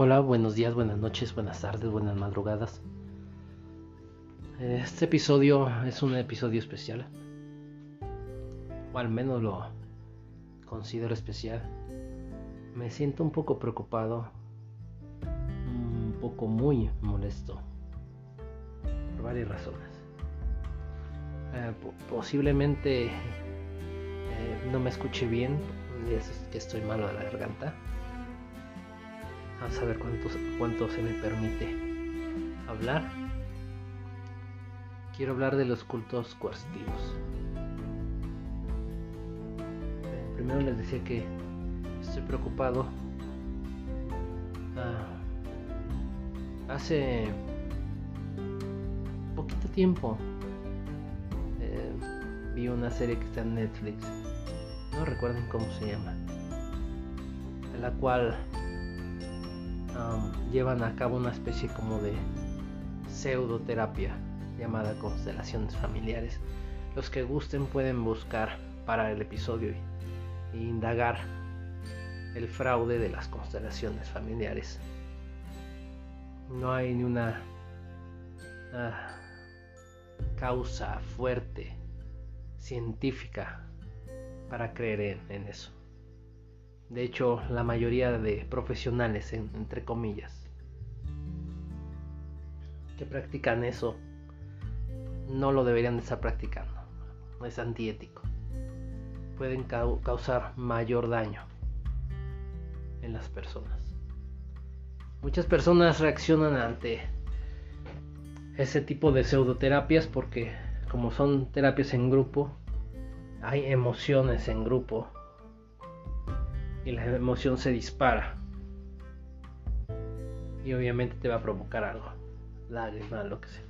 Hola, buenos días, buenas noches, buenas tardes, buenas madrugadas. Este episodio es un episodio especial. O al menos lo considero especial. Me siento un poco preocupado. Un poco muy molesto. Por varias razones. Eh, posiblemente eh, no me escuche bien. Es que estoy malo de la garganta a ver cuánto, cuánto se me permite hablar. Quiero hablar de los cultos coercitivos. Primero les decía que estoy preocupado. Ah, hace poquito tiempo eh, vi una serie que está en Netflix. No recuerden cómo se llama. La cual llevan a cabo una especie como de pseudoterapia llamada constelaciones familiares. Los que gusten pueden buscar para el episodio e indagar el fraude de las constelaciones familiares. No hay ni una causa fuerte científica para creer en eso. De hecho, la mayoría de profesionales, entre comillas, que practican eso, no lo deberían de estar practicando. Es antiético. Pueden causar mayor daño en las personas. Muchas personas reaccionan ante ese tipo de pseudoterapias porque como son terapias en grupo, hay emociones en grupo y la emoción se dispara. Y obviamente te va a provocar algo. Lágrimas, lo que sea.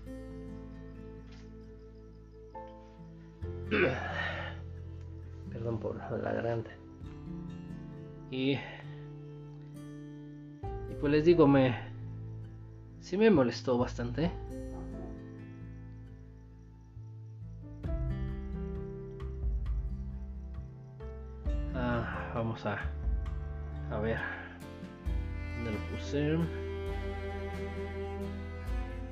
Perdón por la garganta. Y, y pues les digo, me... Sí me molestó bastante. Ah, vamos a a ver. ¿Dónde lo puse?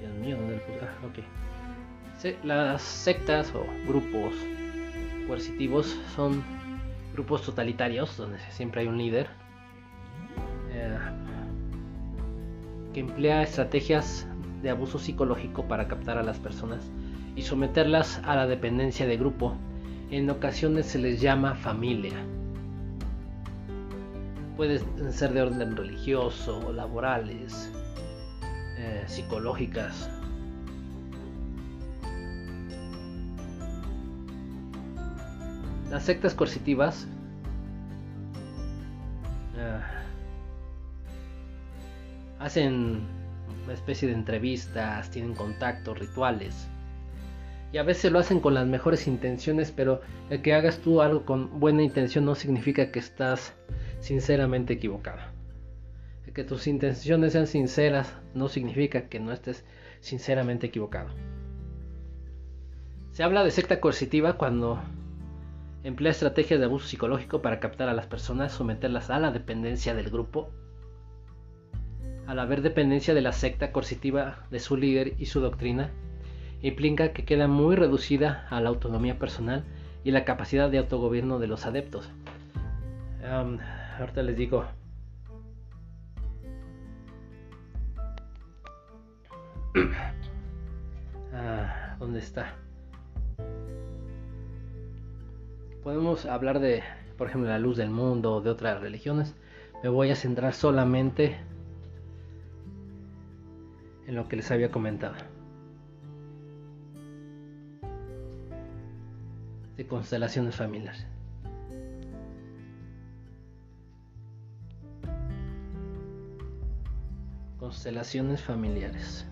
Dios mío, ¿dónde lo puse? Ah, ok. las sectas o grupos coercitivos son grupos totalitarios donde siempre hay un líder eh, que emplea estrategias de abuso psicológico para captar a las personas y someterlas a la dependencia de grupo. En ocasiones se les llama familia pueden ser de orden religioso, laborales, eh, psicológicas. Las sectas coercitivas eh, hacen una especie de entrevistas, tienen contactos, rituales. Y a veces lo hacen con las mejores intenciones, pero el que hagas tú algo con buena intención no significa que estás sinceramente equivocada. que tus intenciones sean sinceras no significa que no estés sinceramente equivocado. Se habla de secta coercitiva cuando emplea estrategias de abuso psicológico para captar a las personas, someterlas a la dependencia del grupo. Al haber dependencia de la secta coercitiva de su líder y su doctrina, implica que queda muy reducida a la autonomía personal y la capacidad de autogobierno de los adeptos ahorita les digo. Ah, ¿Dónde está? Podemos hablar de, por ejemplo, la luz del mundo o de otras religiones. Me voy a centrar solamente en lo que les había comentado. De constelaciones familiares. Constelaciones familiares.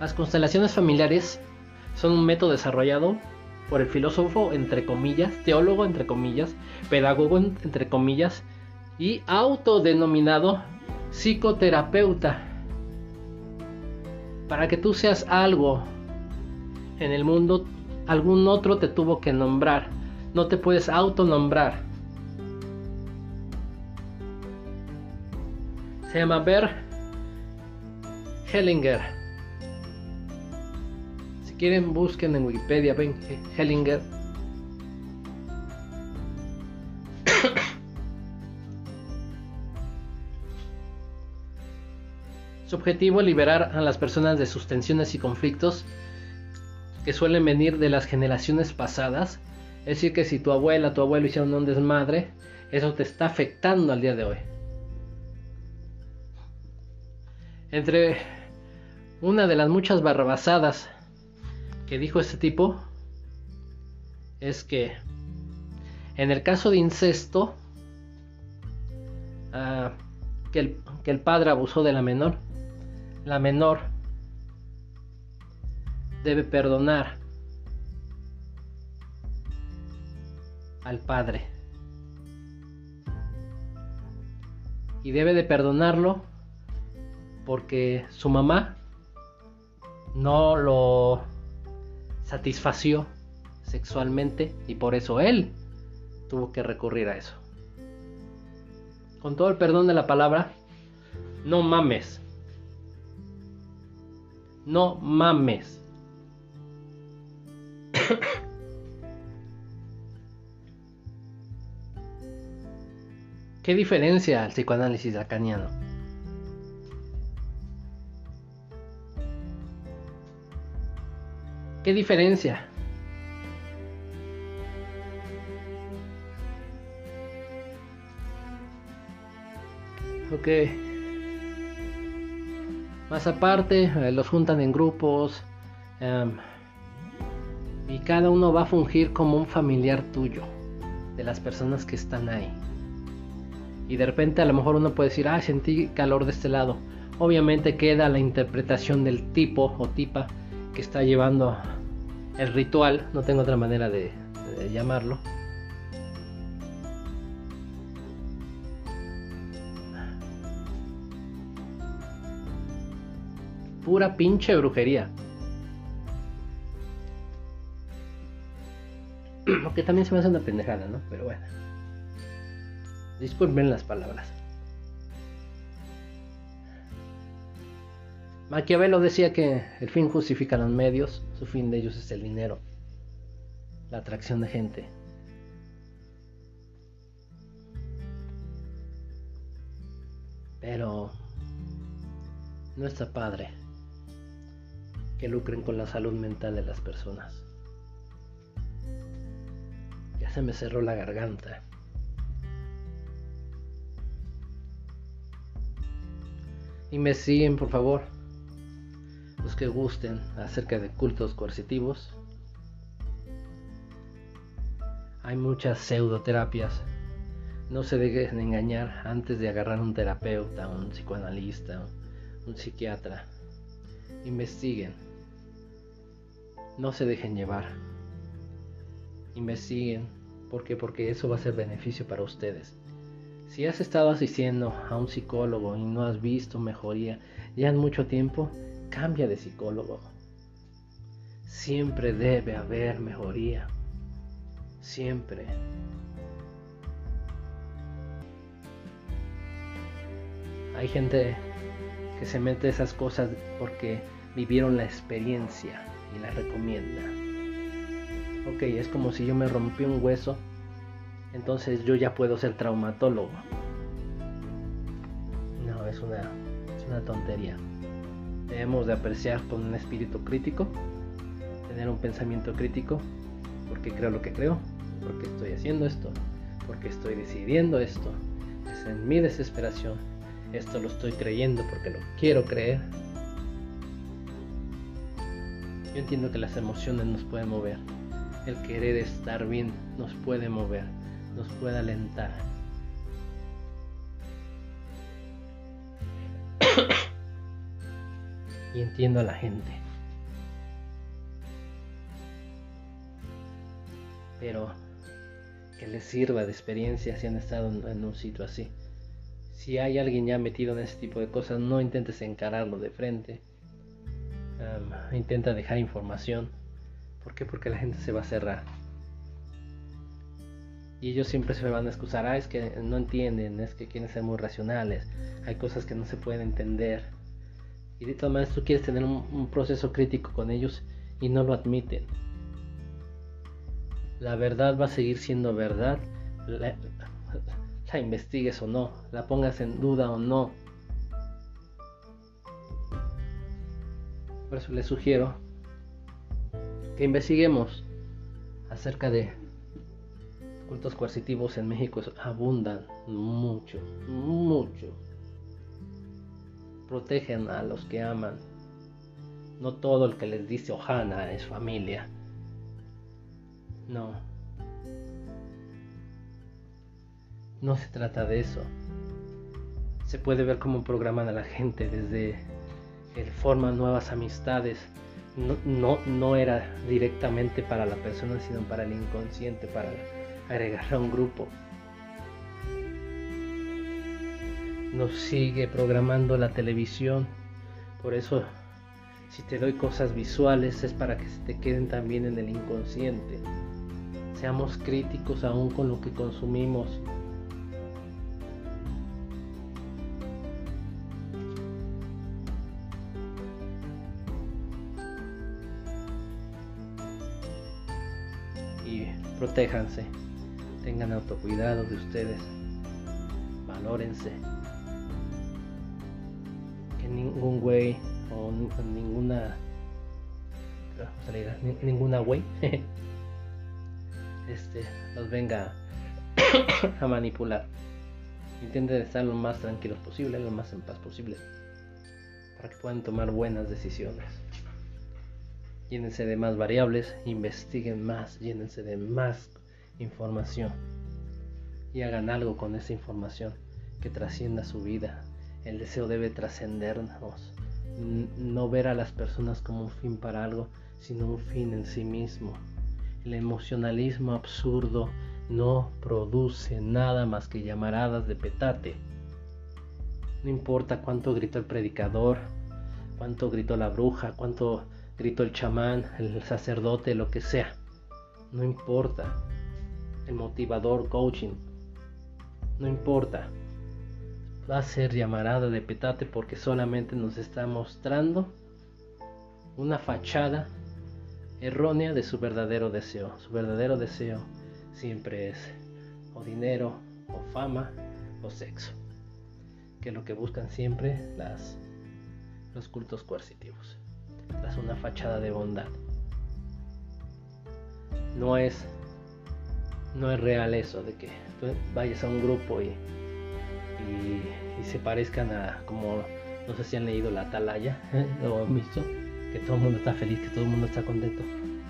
Las constelaciones familiares son un método desarrollado por el filósofo, entre comillas, teólogo, entre comillas, pedagogo, entre comillas, y autodenominado psicoterapeuta. Para que tú seas algo en el mundo, algún otro te tuvo que nombrar no te puedes autonombrar. Se llama Ber Hellinger. Si quieren, busquen en Wikipedia, ven Hellinger. Su objetivo es liberar a las personas de sus tensiones y conflictos que suelen venir de las generaciones pasadas. Es decir, que si tu abuela, tu abuelo hicieron un desmadre, eso te está afectando al día de hoy. Entre una de las muchas barrabasadas que dijo este tipo es que en el caso de incesto, ah, que, que el padre abusó de la menor, la menor debe perdonar al padre. Y debe de perdonarlo porque su mamá no lo satisfació sexualmente y por eso él tuvo que recurrir a eso. Con todo el perdón de la palabra, no mames. No mames. ¿Qué diferencia al psicoanálisis lacaniano? ¿Qué diferencia? Ok. Más aparte, eh, los juntan en grupos em, y cada uno va a fungir como un familiar tuyo, de las personas que están ahí. Y de repente a lo mejor uno puede decir, ah, sentí calor de este lado. Obviamente queda la interpretación del tipo o tipa que está llevando el ritual, no tengo otra manera de llamarlo. pura pinche brujería. Aunque también se me hace una pendejada, ¿no? Pero bueno. Disculpen las palabras. Maquiavelo decía que el fin justifica los medios, su fin de ellos es el dinero, la atracción de gente. Pero no está padre que lucren con la salud mental de las personas. Ya se me cerró la garganta. Y me siguen, por favor, los que gusten acerca de cultos coercitivos. Hay muchas pseudoterapias. No se dejen engañar antes de agarrar un terapeuta, un psicoanalista, un psiquiatra. Investiguen no se dejen llevar. Investiguen. ¿Por qué? Porque eso va a ser beneficio para ustedes. Si has estado asistiendo a un psicólogo y no has visto mejoría ya en mucho tiempo, cambia de psicólogo. Siempre debe haber mejoría. Siempre. Hay gente que se mete esas cosas porque vivieron la experiencia y la recomienda. Ok, es como si yo me rompí un hueso, entonces yo ya puedo ser traumatólogo. No, es una, es una tontería. Debemos de apreciar con un espíritu crítico, tener un pensamiento crítico, porque creo lo que creo, porque estoy haciendo esto, porque estoy decidiendo esto, es en mi desesperación, esto lo estoy creyendo porque lo quiero creer yo entiendo que las emociones nos pueden mover. El querer estar bien nos puede mover, nos puede alentar. y entiendo a la gente. Pero que les sirva de experiencia si han estado en un sitio así. Si hay alguien ya metido en ese tipo de cosas, no intentes encararlo de frente intenta dejar información. ¿Por qué? Porque la gente se va a cerrar. Y ellos siempre se van a excusar, ah, es que no entienden, es que quieren ser muy racionales, hay cosas que no se pueden entender. Y de todas maneras tú quieres tener un, proceso crítico con ellos y no lo admiten. La verdad va a seguir siendo verdad, la, la investigues o no, la pongas en duda o no. Por eso les sugiero que investiguemos acerca de cultos coercitivos en México abundan mucho, mucho. Protegen a los que aman. No todo el que les dice Ojana es familia. No. No se trata de eso. Se puede ver cómo programan a la gente desde el forman nuevas amistades no, no, era directamente para la persona, sino para el inconsciente, para agregar a un grupo. Nos sigue programando la televisión, por eso si te doy cosas visuales es para que se te queden también en el inconsciente. Seamos críticos aún con lo que consumimos. Protéjanse, tengan autocuidado de ustedes, valórense. Que ningún güey o ninguna ninguna güey este los venga a manipular. Intenten estar lo más tranquilos posible, lo más en paz posible, para que puedan tomar buenas decisiones. Llénense de más variables, investiguen más, llénense de más información y hagan algo con esa información que trascienda su vida. El deseo debe trascendernos, no ver a las personas como un fin para algo, sino un fin en sí mismo. El emocionalismo absurdo no produce nada más que llamaradas de petate. No importa cuánto gritó el predicador, cuánto gritó la bruja, cuánto gritó el chamán, el sacerdote, lo que sea. No importa. El motivador, coaching. No importa. Va a ser llamarada de petate porque solamente nos está mostrando una fachada errónea de su verdadero deseo. Su verdadero deseo siempre es o dinero, o fama, o sexo. Que es lo que buscan siempre las, los cultos coercitivos tras una fachada de bondad. No es, no es real eso de que vayas a un grupo y, y, se parezcan a como no sé si han leído la atalaya o han visto que todo el mundo está feliz, que todo el mundo está contento.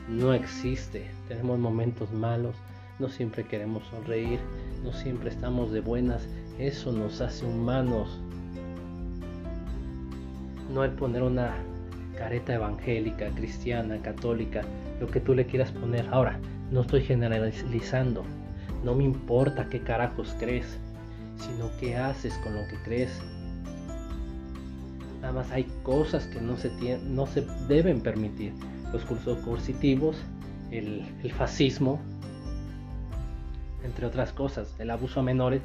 No existe. Tenemos momentos malos, no siempre queremos sonreír, no siempre estamos de buenas. Eso nos hace humanos. No el poner una careta evangélica, cristiana, católica, lo que tú le quieras poner. Ahora, no estoy generalizando. No me importa qué carajos crees, sino qué haces con lo que crees. Nada más hay cosas que no se, no se deben permitir. Los cursos coercitivos, el, fascismo, entre otras cosas, el abuso a menores.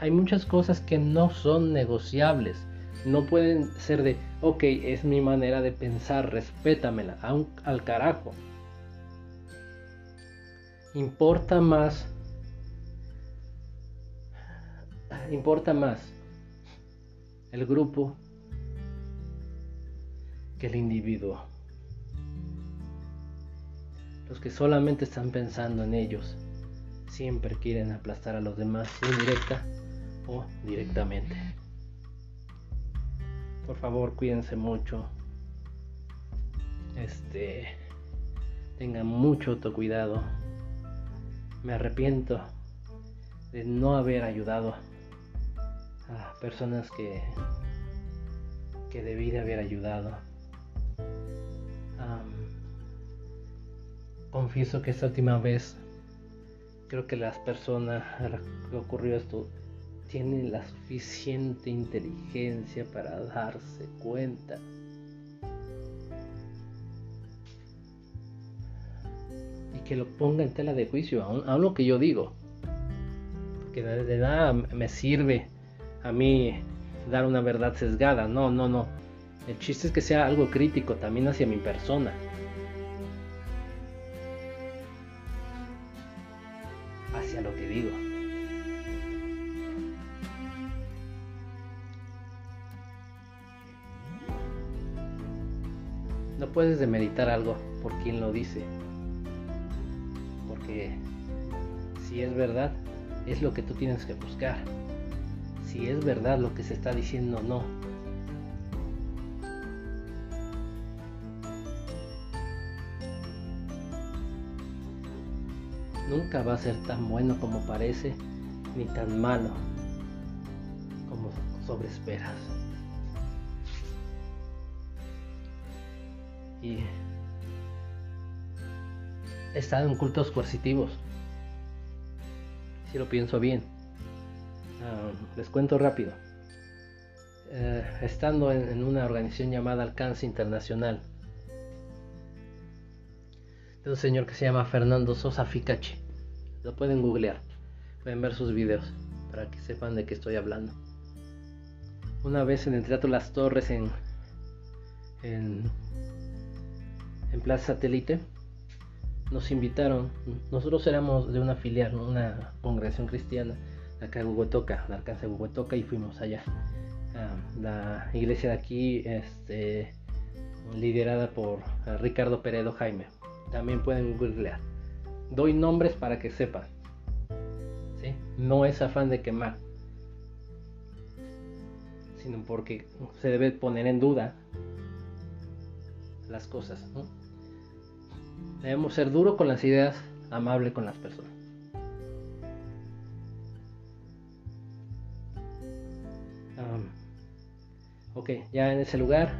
hay muchas cosas que no son negociables no pueden ser de, ok, es mi manera de pensar, respétamela, al carajo. Importa más, importa más el grupo que el individuo. Los que solamente están pensando en ellos siempre quieren aplastar a los demás indirecta o directamente. Por favor, cuídense mucho. Este. Tengan mucho autocuidado. Me arrepiento de no haber ayudado a personas que. que debí de haber ayudado. confieso que esta última vez creo que las personas a las que ocurrió esto tiene la suficiente inteligencia para darse cuenta. Que lo ponga en tela de juicio, a, lo que yo digo. que de nada me sirve a mí dar una verdad sesgada. No, no, no. El chiste es que sea algo crítico también hacia mi persona. Hacia lo que digo. No puedes demeritar algo por quien lo dice. Si es verdad, es lo que tú tienes que buscar. Si es verdad lo que se está diciendo, no. Nunca va a ser tan bueno como parece, ni tan malo como sobreesperas. Y estado en cultos coercitivos. Si lo pienso bien. Ah, les cuento rápido. Eh, estando en, una organización llamada Alcance Internacional, de un señor que se llama Fernando Sosa Ficachi. Lo pueden googlear, pueden ver sus videos para que sepan de qué estoy hablando. Una vez en el Teatro Las Torres en, en en Plaza Satélite, nos invitaron, nosotros éramos de una filial, una congregación cristiana, acá en Huehuetoca, de alcance de Huehuetoca, y fuimos allá. Ah, la iglesia de aquí, este, liderada por ah, Ricardo Peredo Jaime. También pueden googlear. Doy nombres para que sepan. ¿sí? No es afán de quemar, sino porque se debe poner en duda las cosas. Debemos ser duro con las ideas, amable con las personas. ok, ya en ese lugar.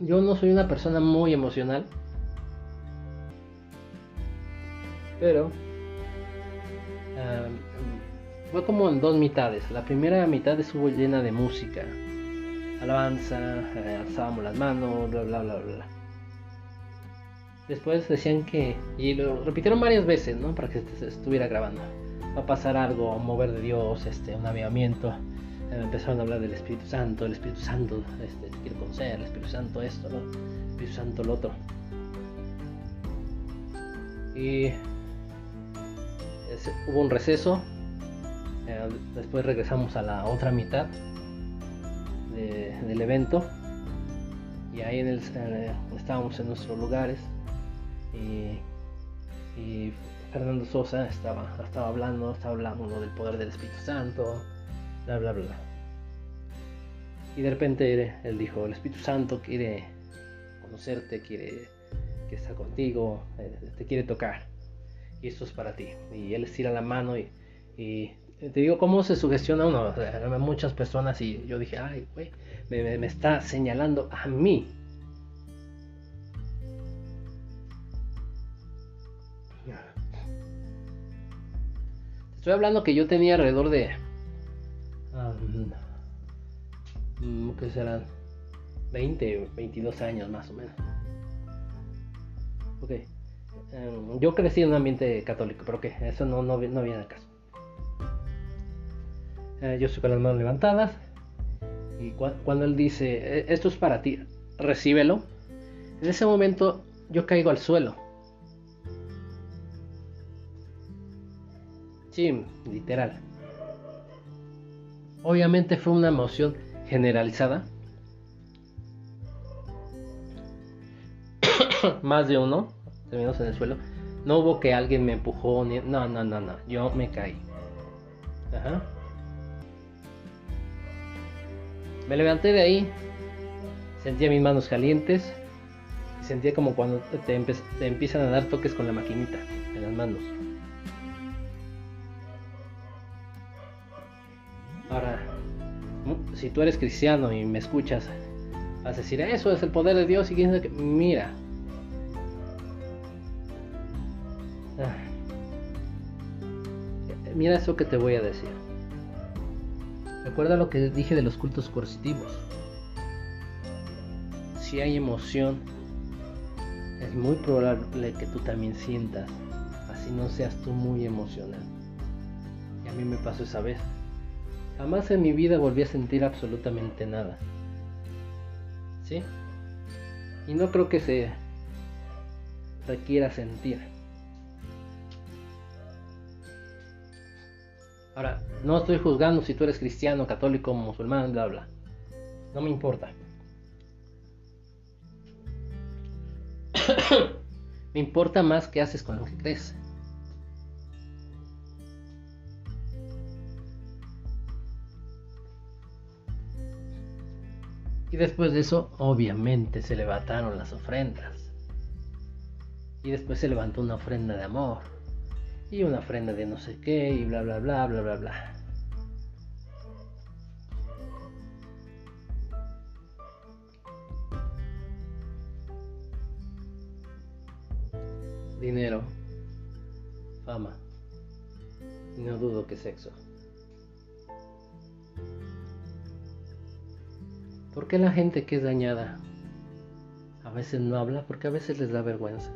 yo no soy una persona muy emocional. Pero fue como en dos mitades. La primera mitad estuvo llena de música, alabanza, eh, alzábamos las manos, bla bla bla bla. Después decían que, y lo repitieron varias veces, ¿no? Para que se estuviera grabando. Va a pasar algo, un mover de Dios, este, un avivamiento. Eh, empezaron a hablar del Espíritu Santo, el Espíritu Santo este, te quiere conocer, el Espíritu Santo esto, ¿no? El Espíritu Santo lo otro. Y hubo un receso. Eh, después regresamos a la otra mitad del evento y ahí eh, estábamos en nuestros lugares y, Fernando Sosa estaba, estaba hablando, estaba hablando del poder del Espíritu Santo, bla bla bla. Y de repente él dijo, el Espíritu Santo quiere conocerte, quiere que está contigo, eh, te quiere tocar. Y esto es para ti. Y él estira la mano y te digo cómo se sugestiona uno. muchas personas y yo dije, ay, güey, me, está señalando a mí. Estoy hablando que yo tenía alrededor de. Um, ¿Qué serán? 20, 22 años más o menos. Ok. Em, yo crecí en un ambiente católico, pero que eso no, no, no viene al caso. Eh, yo estoy con las manos levantadas. Y cuando él dice, e, esto es para ti, recíbelo. En ese momento yo caigo al suelo. Sí, literal. Obviamente fue una emoción generalizada. Más de uno, terminamos en el suelo. No hubo que alguien me empujó, ni... no, no, no, no, yo me caí. Ajá. Me levanté de ahí, sentía mis manos calientes sentía como cuando te, empiezan a dar toques con la maquinita en las manos. Si tú eres cristiano y me escuchas, vas a decir, eso es el poder de Dios y que... Mira. Ah. Mira eso que te voy a decir. Recuerda lo que dije de los cultos coercitivos. Si hay emoción, es muy probable que tú también sientas así. no seas tú muy emocional. Y a mí me pasó esa vez. Jamás en mi vida volví a sentir absolutamente nada. ¿Sí? Y no creo que se requiera sentir. Ahora, no estoy juzgando si tú eres cristiano, católico, musulmán, bla, bla. No me importa. me importa más qué haces con lo que crees. Después de eso, obviamente, se levantaron las ofrendas. Y después se levantó una ofrenda de amor y una ofrenda de no sé qué y bla bla bla bla bla bla. Dinero, fama y no dudo que sexo. ¿Por qué la gente que es dañada a veces no habla? Porque a veces les da vergüenza.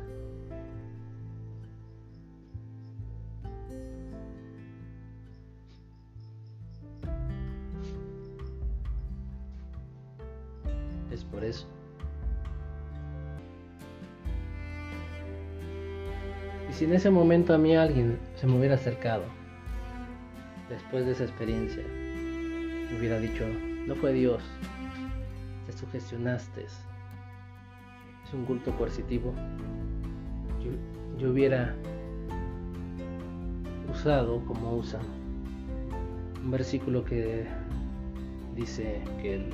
por eso. Y si en ese momento a mí alguien se me hubiera acercado, después de esa experiencia, me hubiera dicho, no fue Dios, te sugestionaste, es un culto coercitivo, yo, hubiera usado como usa un versículo que dice que el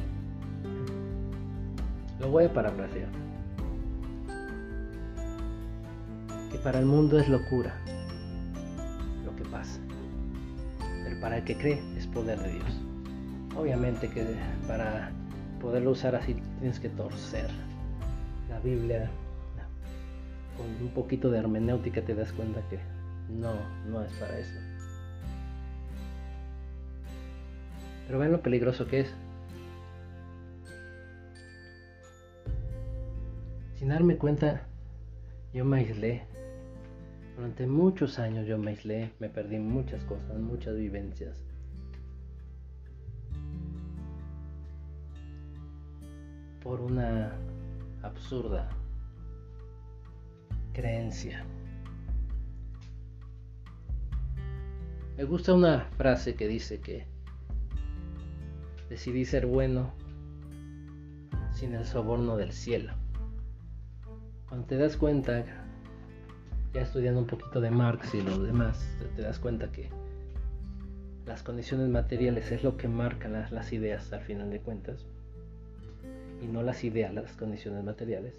lo voy a parafrasear. Que para el mundo es locura lo que pasa. Pero para el que cree es poder de Dios. Obviamente que para poderlo usar así tienes que torcer la Biblia. Con un poquito de hermenéutica te das cuenta que no, no es para eso. Pero ven lo peligroso que es. Sin darme cuenta, yo me aislé. Durante muchos años yo me aislé, me perdí muchas cosas, muchas vivencias. Por una absurda creencia. Me gusta una frase que dice que decidí ser bueno sin el soborno del cielo. Cuando te das cuenta, ya estudiando un poquito de Marx y lo demás, te das cuenta que las condiciones materiales es lo que marca las, las ideas al final de cuentas y no las ideas, las condiciones materiales.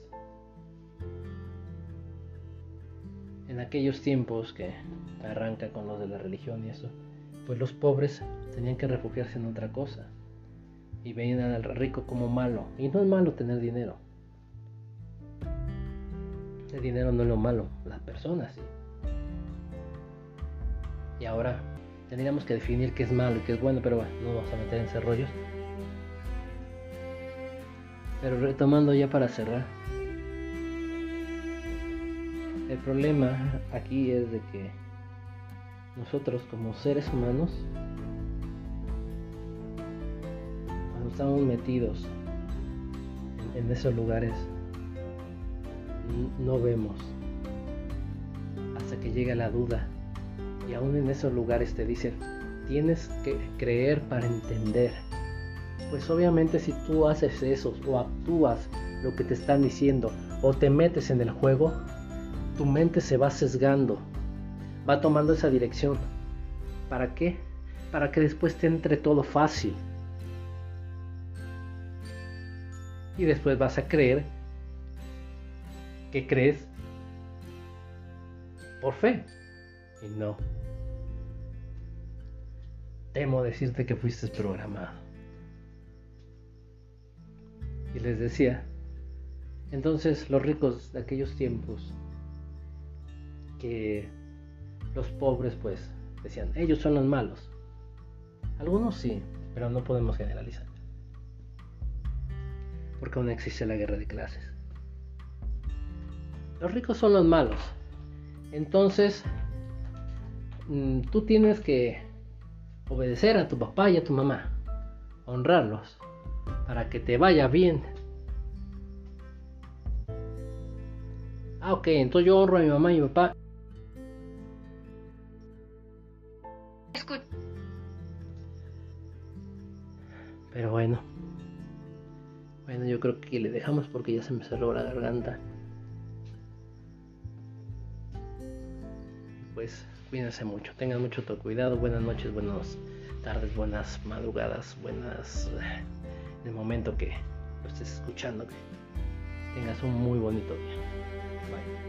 En aquellos tiempos que arranca con los de la religión y eso, pues los pobres tenían que refugiarse en otra cosa y veían al rico como malo. Y no es malo tener dinero, el dinero no es lo malo, las personas sí. Y ahora tendríamos que definir qué es malo y qué es bueno, pero bueno, no vamos a meter en ese rollos. Pero retomando ya para cerrar. El problema aquí es de que nosotros como seres humanos, cuando estamos metidos en esos lugares no vemos hasta que llega la duda. Y aún en esos lugares te dicen, tienes que creer para entender. Pues obviamente si tú haces eso o actúas lo que te están diciendo o te metes en el juego, tu mente se va sesgando, va tomando esa dirección. ¿Para qué? Para que después te entre todo fácil. Y después vas a creer ¿Qué crees? Por fe. Y no. Temo decirte que fuiste programado. Y les decía, entonces los ricos de aquellos tiempos, que los pobres pues decían, ellos son los malos. Algunos sí, pero no podemos generalizar. Porque aún existe la guerra de clases. Los ricos son los malos. Entonces, mm, tú tienes que obedecer a tu papá y a tu mamá, honrarlos, para que te vaya bien. Ah, ok, entonces yo honro a mi mamá y mi papá. Pero bueno. Bueno, yo creo que le dejamos porque ya se me cerró la garganta. Pues cuídense mucho, tengan mucho cuidado, buenas noches, buenas tardes, buenas madrugadas, buenas en el momento que lo estés escuchando, que tengas un muy bonito día. Bye.